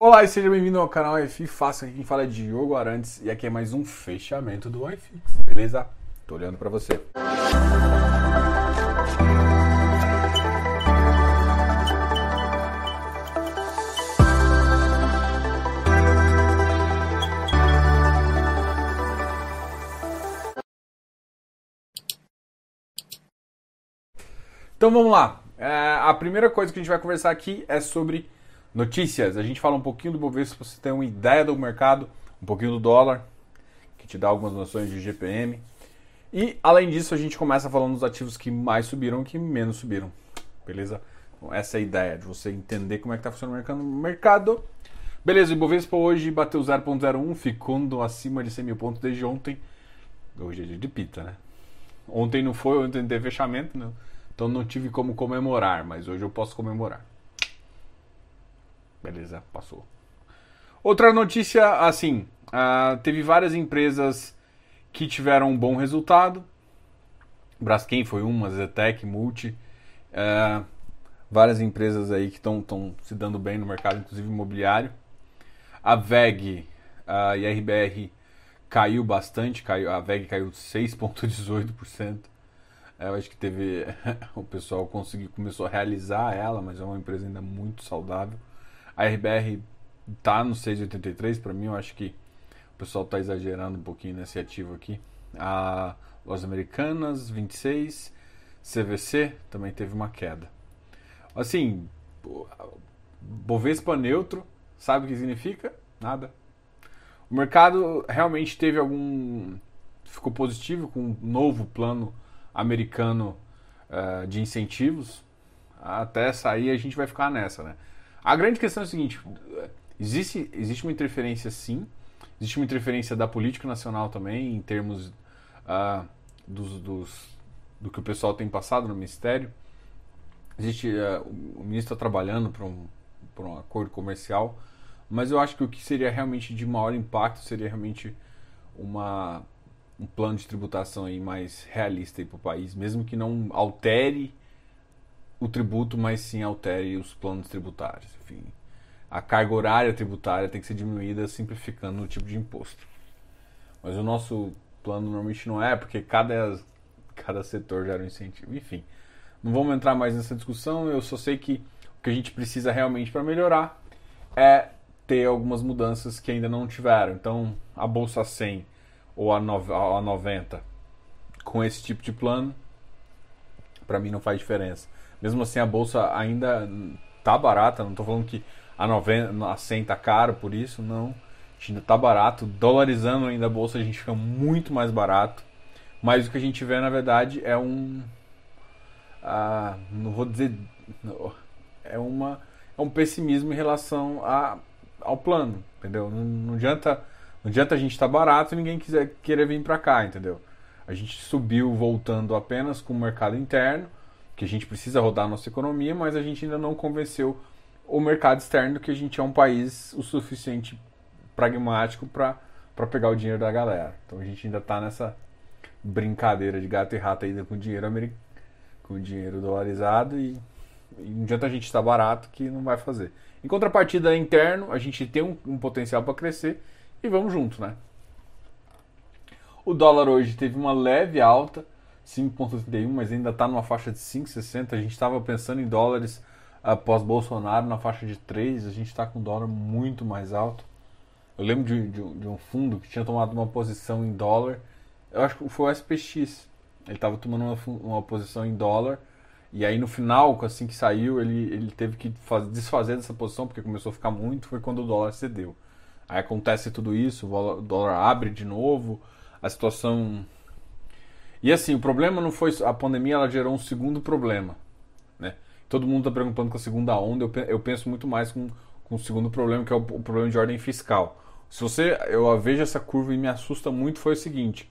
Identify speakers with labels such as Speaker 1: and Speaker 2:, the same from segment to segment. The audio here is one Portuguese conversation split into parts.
Speaker 1: Olá e seja bem-vindo ao canal EFI Fácil, aqui quem fala é Diogo Arantes e aqui é mais um fechamento do iFix, beleza? Tô olhando para você. Então vamos lá. É, a primeira coisa que a gente vai conversar aqui é sobre notícias. A gente fala um pouquinho do Bovespa para você ter uma ideia do mercado, um pouquinho do dólar, que te dá algumas noções de GPM. E além disso, a gente começa falando dos ativos que mais subiram e que menos subiram. Beleza? Então, essa é a ideia, de você entender como é que está funcionando o mercado. Beleza, o Ibovespa hoje bateu 0.01, ficando acima de 100 mil pontos desde ontem. Hoje é dia de pita, né? Ontem não foi, ontem teve fechamento, né? Então não tive como comemorar, mas hoje eu posso comemorar. Beleza, passou. Outra notícia, assim, uh, teve várias empresas que tiveram um bom resultado. Braskem foi uma, Zetec, Multi. Uh, várias empresas aí que estão se dando bem no mercado, inclusive imobiliário. A VEG uh, e a RBR caiu bastante, caiu, a VEG caiu 6,18%. Eu acho que teve. o pessoal conseguiu, começou a realizar ela, mas é uma empresa ainda muito saudável. A RBR tá no 6,83, para mim eu acho que o pessoal está exagerando um pouquinho nesse ativo aqui. A Lojas Americanas, 26. CVC também teve uma queda. Assim, Bovespa neutro, sabe o que significa? Nada. O mercado realmente teve algum. ficou positivo com um novo plano americano uh, de incentivos, até sair a gente vai ficar nessa, né? A grande questão é o seguinte: existe, existe uma interferência sim, existe uma interferência da política nacional também, em termos uh, dos, dos, do que o pessoal tem passado no Ministério. Existe, uh, o ministro está trabalhando para um, um acordo comercial, mas eu acho que o que seria realmente de maior impacto seria realmente uma um plano de tributação aí mais realista para o país, mesmo que não altere o tributo, mas sim altere os planos tributários. Enfim, a carga horária tributária tem que ser diminuída simplificando o tipo de imposto. Mas o nosso plano normalmente não é, porque cada, cada setor gera um incentivo. Enfim, não vamos entrar mais nessa discussão, eu só sei que o que a gente precisa realmente para melhorar é ter algumas mudanças que ainda não tiveram. Então, a Bolsa 100 ou a, no, a 90 com esse tipo de plano, para mim não faz diferença. Mesmo assim, a bolsa ainda tá barata, não estou falando que a, 90, a 100 tá caro por isso, não. Ainda tá barato, dolarizando ainda a bolsa a gente fica muito mais barato. Mas o que a gente vê na verdade é um. Ah, não vou dizer. É, uma, é um pessimismo em relação a, ao plano, entendeu? Não, não adianta não adianta a gente estar tá barato e ninguém quiser querer vir para cá, entendeu? A gente subiu voltando apenas com o mercado interno, que a gente precisa rodar a nossa economia, mas a gente ainda não convenceu o mercado externo que a gente é um país o suficiente pragmático para pegar o dinheiro da galera. Então a gente ainda está nessa brincadeira de gato e rato ainda com dinheiro americano, com dinheiro dolarizado e, e não adianta a gente estar tá barato que não vai fazer. Em contrapartida interno, a gente tem um, um potencial para crescer e vamos junto, né? O dólar hoje teve uma leve alta, 5,31, mas ainda está numa faixa de 5,60. A gente estava pensando em dólares após Bolsonaro na faixa de 3, a gente está com dólar muito mais alto. Eu lembro de, de, de, um fundo que tinha tomado uma posição em dólar, eu acho que foi o SPX. Ele estava tomando uma, uma, posição em dólar, e aí no final, assim que saiu, ele, ele teve que desfazer dessa posição, porque começou a ficar muito, foi quando o dólar cedeu. Aí acontece tudo isso, o dólar abre de novo, a situação. E assim, o problema não foi. A pandemia ela gerou um segundo problema. Né? Todo mundo está preocupando com a segunda onda, eu, penso muito mais com, com o segundo problema, que é o, o problema de ordem fiscal. Se você. Eu vejo essa curva e me assusta muito, foi o seguinte: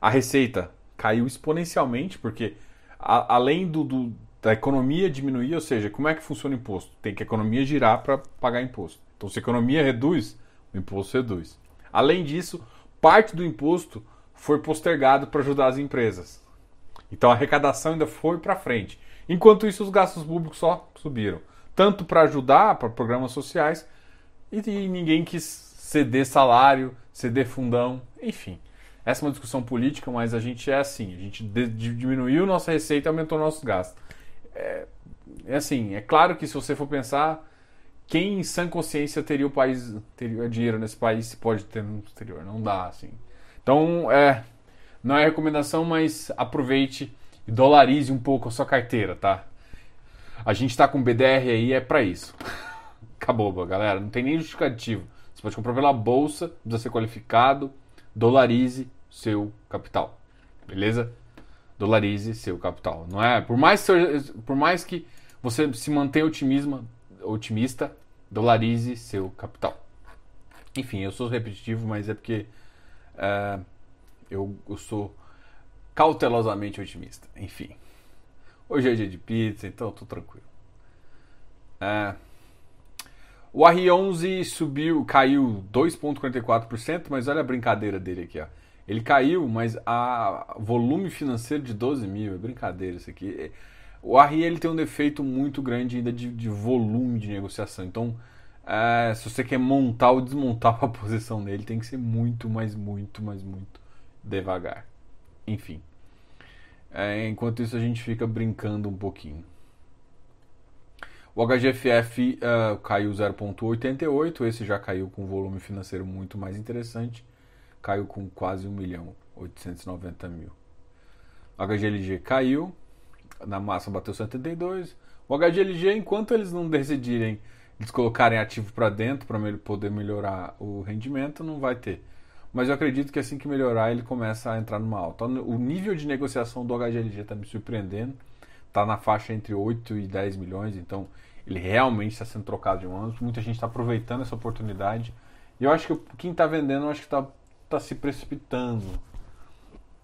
Speaker 1: a receita caiu exponencialmente, porque a, além do, do, da economia diminuir, ou seja, como é que funciona o imposto? Tem que a economia girar para pagar imposto. Então, se a economia reduz, o imposto reduz. Além disso, parte do imposto foi postergado para ajudar as empresas. Então a arrecadação ainda foi para frente. Enquanto isso, os gastos públicos só subiram. Tanto para ajudar para programas sociais, e, e ninguém quis ceder salário, ceder fundão, enfim. Essa é uma discussão política, mas a gente é assim, a gente diminuiu nossa receita e aumentou nossos gastos. É, é assim, é claro que se você for pensar, quem em sã consciência teria o país, teria dinheiro nesse país se pode ter no exterior? Não dá, assim. Então, é, não é recomendação, mas aproveite e dolarize um pouco a sua carteira, tá? A gente está com BDR aí, é para isso. Acabou, galera. Não tem nem justificativo. Você pode comprar pela bolsa, precisa ser qualificado. Dolarize seu capital. Beleza? Dolarize seu capital. Não é? Por mais, por mais que você se mantenha otimismo, otimista, dolarize seu capital. Enfim, eu sou repetitivo, mas é porque é, eu, eu sou cautelosamente otimista. Enfim. Hoje é dia de pizza, então eu tô tranquilo. É, o R11 subiu, caiu 2,44%, mas olha a brincadeira dele aqui, ó. Ele caiu, mas a volume financeiro de 12 mil, é brincadeira isso aqui. O RI ele tem um defeito muito grande ainda de, de volume de negociação. Então, é, se você quer montar ou desmontar a posição nele, tem que ser muito, mas muito, mas muito devagar. Enfim. É, enquanto isso, a gente fica brincando um pouquinho. O HGFF uh, caiu 0,88, esse já caiu com volume financeiro muito mais interessante, caiu com quase 1 milhão, 890 mil. O HGLG caiu, na massa bateu 72. O HGLG, enquanto eles não decidirem eles colocarem ativo para dentro para poder melhorar o rendimento, não vai ter. Mas eu acredito que assim que melhorar, ele começa a entrar numa alta. O nível de negociação do HGLG está me surpreendendo. Está na faixa entre 8 e 10 milhões, então ele realmente está sendo trocado de mãos. Muita gente está aproveitando essa oportunidade. E eu acho que quem está vendendo, acho que está tá se precipitando.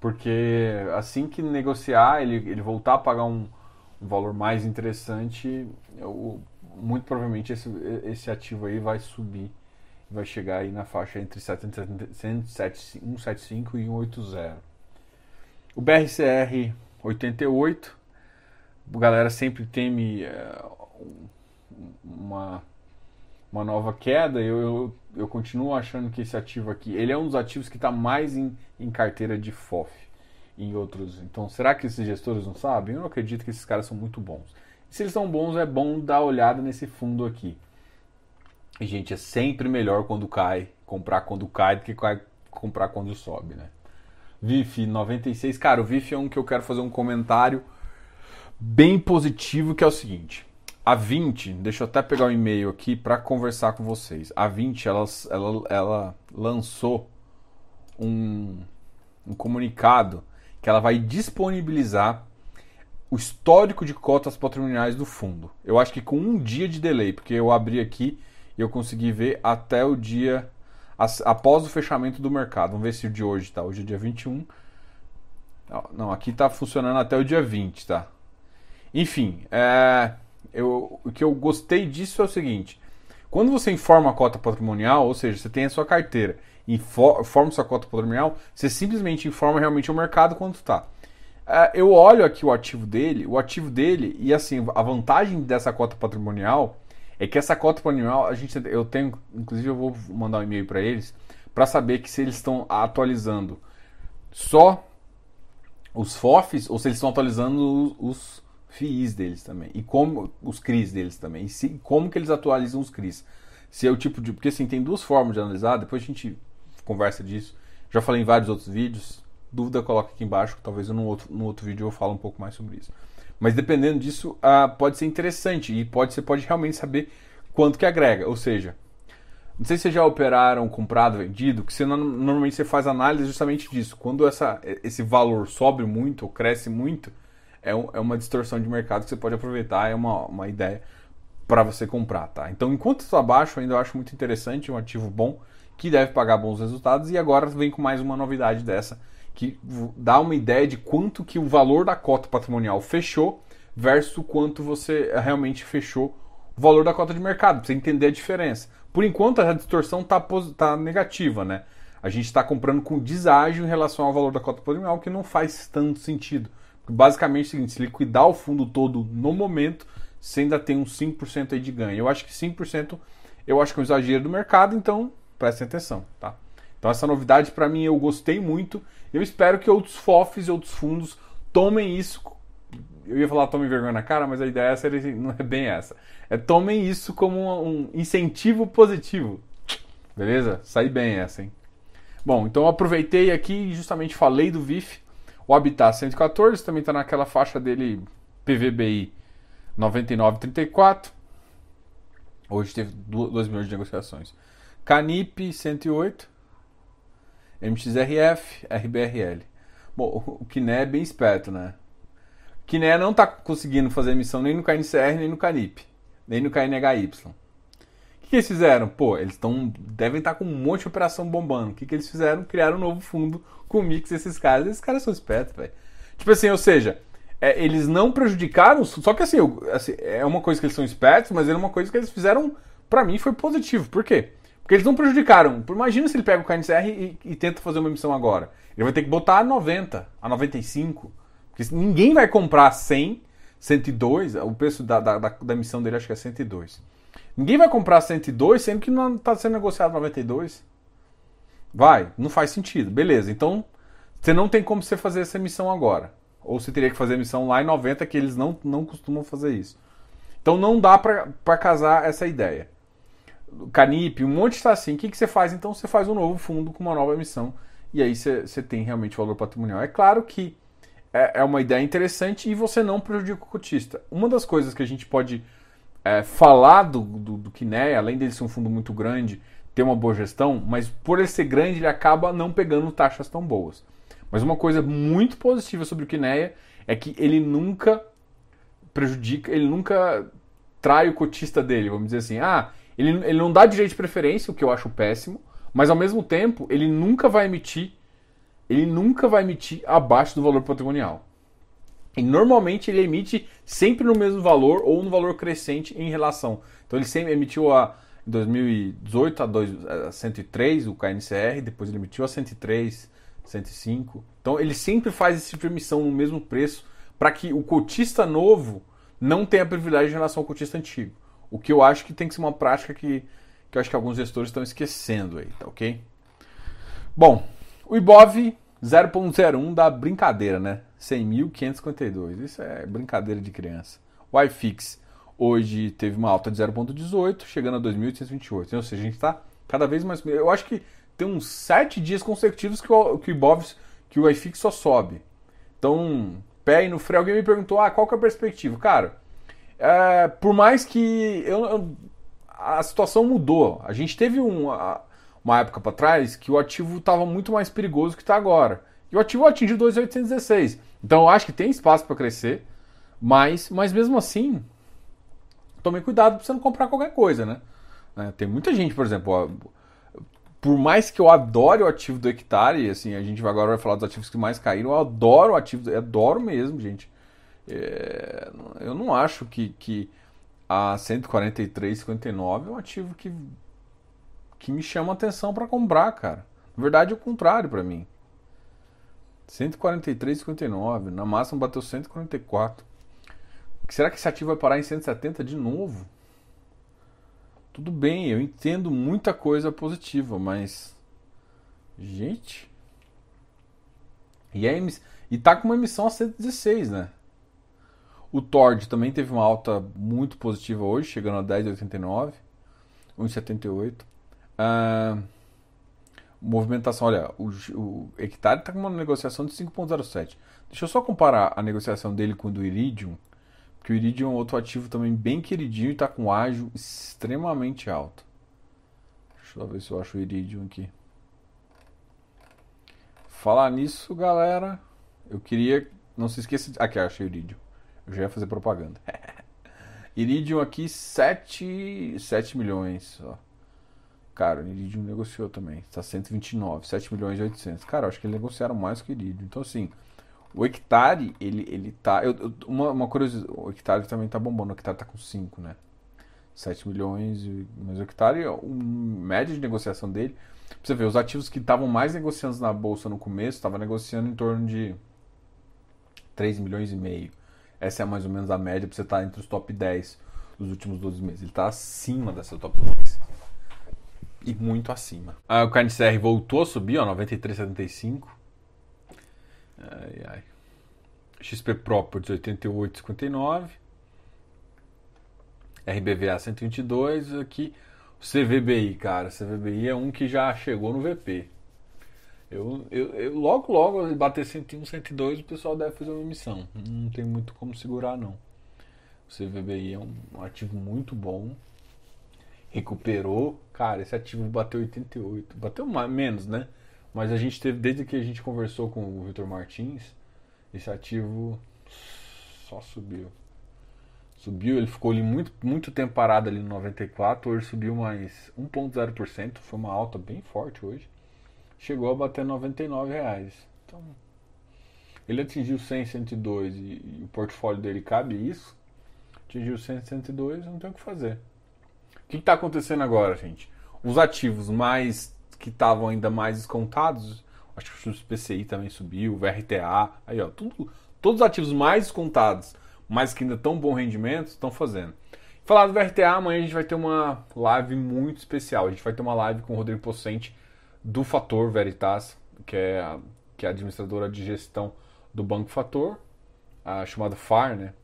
Speaker 1: Porque assim que negociar, ele, ele voltar a pagar um, um valor mais interessante, muito provavelmente esse, esse ativo aí vai subir. Vai chegar aí na faixa entre 175 e 180. O BRCR 88, a galera sempre teme uh, uma, uma nova queda, eu, eu, eu, continuo achando que esse ativo aqui, ele é um dos ativos que está mais em, em carteira de FOF em outros. Então, será que esses gestores não sabem? Eu não acredito que esses caras são muito bons. Se eles são bons, é bom dar olhada nesse fundo aqui. E, gente, é sempre melhor quando cai, comprar quando cai do que comprar quando sobe, né? VIF 96, cara, o VIF é um que eu quero fazer um comentário bem positivo, que é o seguinte. A 20, deixa eu até pegar o um e-mail aqui para conversar com vocês. A 20, ela, ela, ela lançou um, um comunicado que ela vai disponibilizar o histórico de cotas patrimoniais do fundo. Eu acho que com um dia de delay, porque eu abri aqui e eu consegui ver até o dia após o fechamento do mercado. Vamos ver se o de hoje tá. Hoje é dia 21. Não, aqui tá funcionando até o dia 20, tá? Enfim, é eu, o que eu gostei disso é o seguinte: quando você informa a cota patrimonial, ou seja, você tem a sua carteira e forma sua cota patrimonial, você simplesmente informa realmente o mercado quanto está. É, eu olho aqui o ativo dele, o ativo dele, e assim, a vantagem dessa cota patrimonial é que essa cota patrimonial, a gente, eu tenho, inclusive eu vou mandar um e-mail para eles, para saber que se eles estão atualizando só os FOFs ou se eles estão atualizando os, FIIs deles também. E como os CRIs deles também. E se, como que eles atualizam os CRIs. Se é o tipo de. Porque assim, tem duas formas de analisar, depois a gente conversa disso. Já falei em vários outros vídeos. Dúvida, coloca aqui embaixo, que talvez no outro, no outro vídeo eu falo um pouco mais sobre isso. Mas dependendo disso, uh, pode ser interessante e pode, você pode realmente saber quanto que agrega. Ou seja, não sei se vocês já operaram comprado, vendido, que você, normalmente você faz análise justamente disso. Quando essa, esse valor sobe muito ou cresce muito, é, um, é uma distorção de mercado que você pode aproveitar, é uma, uma ideia para você comprar, tá? Então, enquanto está baixo, ainda eu acho muito interessante, um ativo bom que deve pagar bons resultados e agora vem com mais uma novidade dessa que dá uma ideia de quanto que o valor da cota patrimonial fechou versus quanto você realmente fechou o valor da cota de mercado, para você entender a diferença. Por enquanto, a distorção está tá negativa, né? A gente está comprando com deságio em relação ao valor da cota patrimonial, que não faz tanto sentido. Basicamente é o seguinte, se liquidar o fundo todo no momento, você ainda tem uns 5% aí de ganho. Eu acho que 5% Eu acho que é um exagero do mercado, então prestem atenção, tá? Então essa novidade para mim eu gostei muito. Eu espero que outros FOFs e outros fundos tomem isso. Eu ia falar tomem vergonha na cara, mas a ideia essa não é bem essa. É tomem isso como um incentivo positivo. Beleza? Sai bem essa, hein? Bom, então eu aproveitei aqui e justamente falei do VIF. O Habitat 114 também está naquela faixa dele PVBI 99,34. Hoje teve 2 milhões de negociações. Canip 108. MXRF, RBRL. Bom, o Kiné é bem esperto, né? O Kiné não está conseguindo fazer emissão nem no KNCR, nem no Canip, nem no KNHY. O que, que eles fizeram? Pô, eles estão devem estar tá com um monte de operação bombando. O que, que eles fizeram? Criaram um novo fundo com mix desses caras. Esses caras são espertos, velho. Tipo assim, ou seja, é, eles não prejudicaram, só que assim, assim, é uma coisa que eles são espertos, mas é uma coisa que eles fizeram, para mim, foi positivo. Por quê? Porque eles não prejudicaram. Imagina se ele pega o KNCR e, e, tenta fazer uma emissão agora. Ele vai ter que botar a 90, a 95. Porque ninguém vai comprar 100, 102. O preço da, da, da emissão dele acho que é 102. Ninguém vai comprar 102 sendo que não está sendo negociado 92. Vai, não faz sentido. Beleza, então você não tem como você fazer essa emissão agora. Ou você teria que fazer emissão lá em 90, que eles não, não costumam fazer isso. Então não dá para casar essa ideia. Canip, um monte está assim. O que, que você faz? Então você faz um novo fundo com uma nova emissão e aí você, tem realmente valor patrimonial. É claro que é, é, uma ideia interessante e você não prejudica o cotista. Uma das coisas que a gente pode é, falar do, do, do Kiné, além dele ser um fundo muito grande, ter uma boa gestão, mas por ele ser grande, ele acaba não pegando taxas tão boas. Mas uma coisa muito positiva sobre o Kineia é que ele nunca prejudica, ele nunca trai o cotista dele, vamos dizer assim. Ah, ele, ele não dá direito de preferência, o que eu acho péssimo, mas ao mesmo tempo ele nunca vai emitir, ele nunca vai emitir abaixo do valor patrimonial. E normalmente ele emite sempre no mesmo valor ou no valor crescente em relação. Então ele sempre emitiu a em 2018 a, 2, a 103 o KNCR, depois ele emitiu a 103, 105. Então ele sempre faz esse tipo emissão no mesmo preço para que o cotista novo não tenha privilégio em relação ao cotista antigo. O que eu acho que tem que ser uma prática que, que eu acho que alguns gestores estão esquecendo aí, tá ok? Bom, o Ibov 0.01 da brincadeira, né? 100.552. Isso é brincadeira de criança. O iFix hoje teve uma alta de 0.18, chegando a 2.828. Ou seja, a gente está cada vez mais. Eu acho que tem uns 7 dias consecutivos que o, que o Ibov, que o iFix só sobe. Então, pé no freio. Alguém me perguntou: ah, qual que é a perspectiva? Cara, é, por mais que eu, eu, a situação mudou. A gente teve um, uma época para trás que o ativo estava muito mais perigoso que está agora. E o ativo atingiu 2,816. Então eu acho que tem espaço para crescer, mas, mas mesmo assim, tome cuidado para você não comprar qualquer coisa, né? É, tem muita gente, por exemplo, ó, por mais que eu adore o ativo do hectare, assim, a gente agora vai falar dos ativos que mais caíram, eu adoro o ativo, adoro mesmo, gente. É, eu não acho que, que a 143,59 é um ativo que, que me chama atenção para comprar, cara. Na verdade, é o contrário para mim. 143,59. Na máxima bateu 144. Será que esse ativo vai parar em 170 de novo? Tudo bem, eu entendo muita coisa positiva, mas. Gente. E, é, e tá com uma emissão a 116, né? O Tord também teve uma alta muito positiva hoje, chegando a 10,89, 1,78. Uh, movimentação, olha, o, o hectare está com uma negociação de 5,07. Deixa eu só comparar a negociação dele com o do Iridium, porque o Iridium é outro ativo também bem queridinho e está com ágio extremamente alto. Deixa eu ver se eu acho o Iridium aqui. Falar nisso, galera, eu queria. Não se esqueça. Aqui, achei o Iridium. Já ia fazer propaganda. Iridium aqui, 7, 7 milhões. Ó. Cara, o Iridium negociou também. Está 129, 7 milhões e 800. Cara, acho que eles negociaram mais que o Iridium. Então, assim, o hectare, ele, ele tá. Eu, eu, uma, uma curiosidade, o hectare também tá bombando. O hectare tá com 5, né? 7 milhões. Mas o hectare, o média de negociação dele. Pra você ver, os ativos que estavam mais negociando na bolsa no começo, estavam negociando em torno de 3 milhões e meio. Essa é mais ou menos a média para você estar tá entre os top 10 dos últimos 12 meses. Ele está acima dessa top 10. e muito acima. Ah, o KNCR voltou a subir, ó, 93,75. Ai, ai. XP Properties 88,59. RBVA 122. Aqui o CVBI, cara. CVBI é um que já chegou no VP. Eu, eu, eu logo, logo, bater 101, 102, o pessoal deve fazer uma emissão. Não tem muito como segurar, não. O CVBI é um, um ativo muito bom. Recuperou. Cara, esse ativo bateu 88. Bateu mais, menos, né? Mas a gente teve, desde que a gente conversou com o Vitor Martins, esse ativo só subiu. Subiu, ele ficou ali muito, muito tempo parado ali no 94, hoje subiu mais 1,0%, foi uma alta bem forte hoje. Chegou a bater 99 reais. Então, ele atingiu 100, 102 e, e o portfólio dele cabe isso. Atingiu 100, 102, não tem o que fazer. O que está acontecendo agora, gente? Os ativos mais que estavam ainda mais descontados, acho que o PCI também subiu, o VRTA, aí ó, tudo, todos os ativos mais descontados mas que ainda tão bom rendimento, estão fazendo. Falar do VRTA, amanhã a gente vai ter uma live muito especial. A gente vai ter uma live com o Rodrigo Possente do Fator Veritas, que é a, que é a administradora de gestão do Banco Fator, a chamada FAR, né?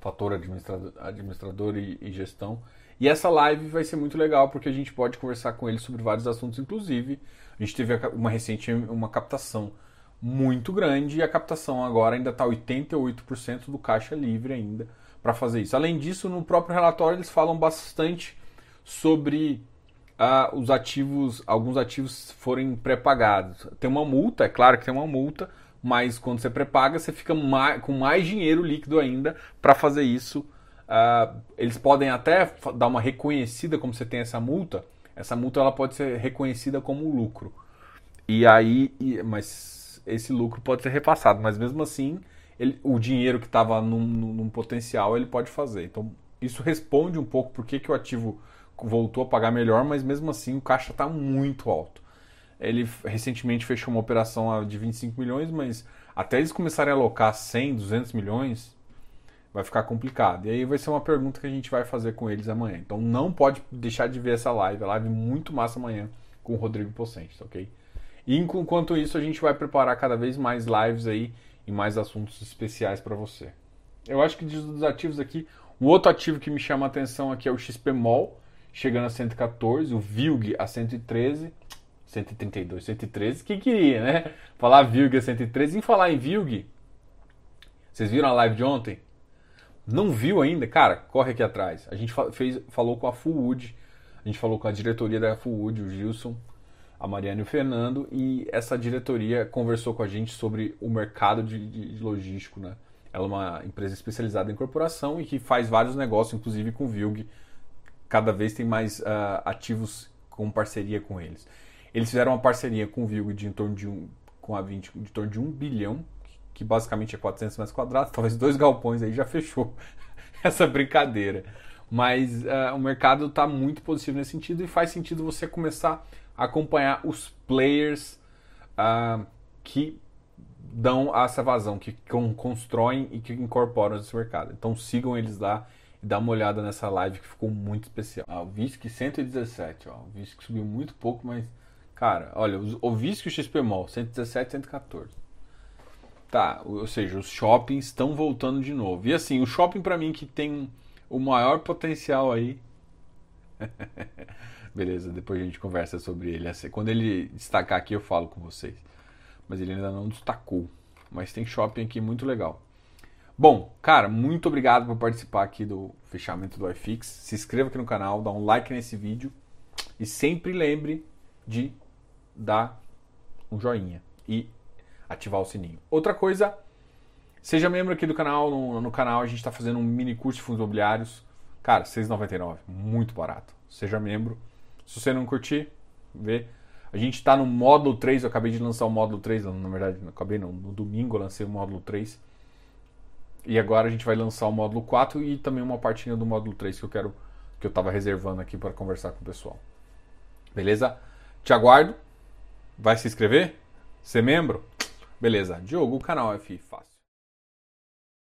Speaker 1: Fator Administrador, administrador e, e Gestão. E essa live vai ser muito legal porque a gente pode conversar com ele sobre vários assuntos, inclusive a gente teve uma recente uma captação muito grande e a captação agora ainda está 88% do caixa livre ainda para fazer isso. Além disso, no próprio relatório eles falam bastante sobre uh, os ativos, alguns ativos forem pré-pagados. Tem uma multa, é claro que tem uma multa, mas quando você pré-paga, você fica mais, com mais dinheiro líquido ainda para fazer isso. Uh, eles podem até dar uma reconhecida como você tem essa multa. Essa multa ela pode ser reconhecida como lucro. E aí, mas esse lucro pode ser repassado, mas mesmo assim, ele, o dinheiro que estava num, num, potencial ele pode fazer. Então, isso responde um pouco por que, que o ativo voltou a pagar melhor, mas mesmo assim o caixa está muito alto. Ele recentemente fechou uma operação de 25 milhões, mas até eles começarem a alocar 100, 200 milhões, vai ficar complicado. E aí vai ser uma pergunta que a gente vai fazer com eles amanhã. Então não pode deixar de ver essa live, a live muito massa amanhã com o Rodrigo Pocente, ok? E enquanto isso, a gente vai preparar cada vez mais lives aí e mais assuntos especiais para você. Eu acho que dos ativos aqui, um outro ativo que me chama a atenção aqui é o XPMOL, chegando a 114, o VILG a 113, 132, 113. Quem queria, né? Falar VILG a 113. Em falar em VILG, vocês viram a live de ontem? Não viu ainda? Cara, corre aqui atrás. A gente fez, falou com a Fullwood, a gente falou com a diretoria da Fullwood, o Gilson a Mariana e o Fernando, e essa diretoria conversou com a gente sobre o mercado de, de, de logístico. Né? Ela é uma empresa especializada em corporação e que faz vários negócios, inclusive com Vilg. Cada vez tem mais uh, ativos com parceria com eles. Eles fizeram uma parceria com o Vilg de em torno de um, com a 20, de torno de um bilhão, que basicamente é 400 metros quadrados, talvez dois galpões aí já fechou essa brincadeira. Mas uh, o mercado está muito positivo nesse sentido e faz sentido você começar acompanhar os players uh, que dão essa vazão, que constroem e que incorporam esse mercado. Então sigam eles lá dá uma olhada nessa live que ficou muito especial. Ah, o VISC 117, ó, o VISC subiu muito pouco, mas cara, olha, o VISC e o XPMOL 117, 114. Tá, ou seja, os shoppings estão voltando de novo. E assim, o shopping para mim que tem o maior potencial aí Beleza, depois a gente conversa sobre ele. Quando ele destacar aqui, eu falo com vocês. Mas ele ainda não destacou. Mas tem shopping aqui muito legal. Bom, cara, muito obrigado por participar aqui do fechamento do iFix. Se inscreva aqui no canal, dá um like nesse vídeo. E sempre lembre de dar um joinha e ativar o sininho. Outra coisa, seja membro aqui do canal. No, no canal a gente está fazendo um mini curso de fundos imobiliários. Cara, R$ 6,99, muito barato. Seja membro. Se você não curtir, vê. A gente está no módulo 3, eu acabei de lançar o módulo 3, na verdade, acabei não, no domingo eu lancei o módulo 3. E agora a gente vai lançar o módulo 4 e também uma partinha do módulo 3 que eu quero que eu estava reservando aqui para conversar com o pessoal. Beleza? Te aguardo. Vai se inscrever? Ser membro? Beleza. Diogo, o canal é fácil.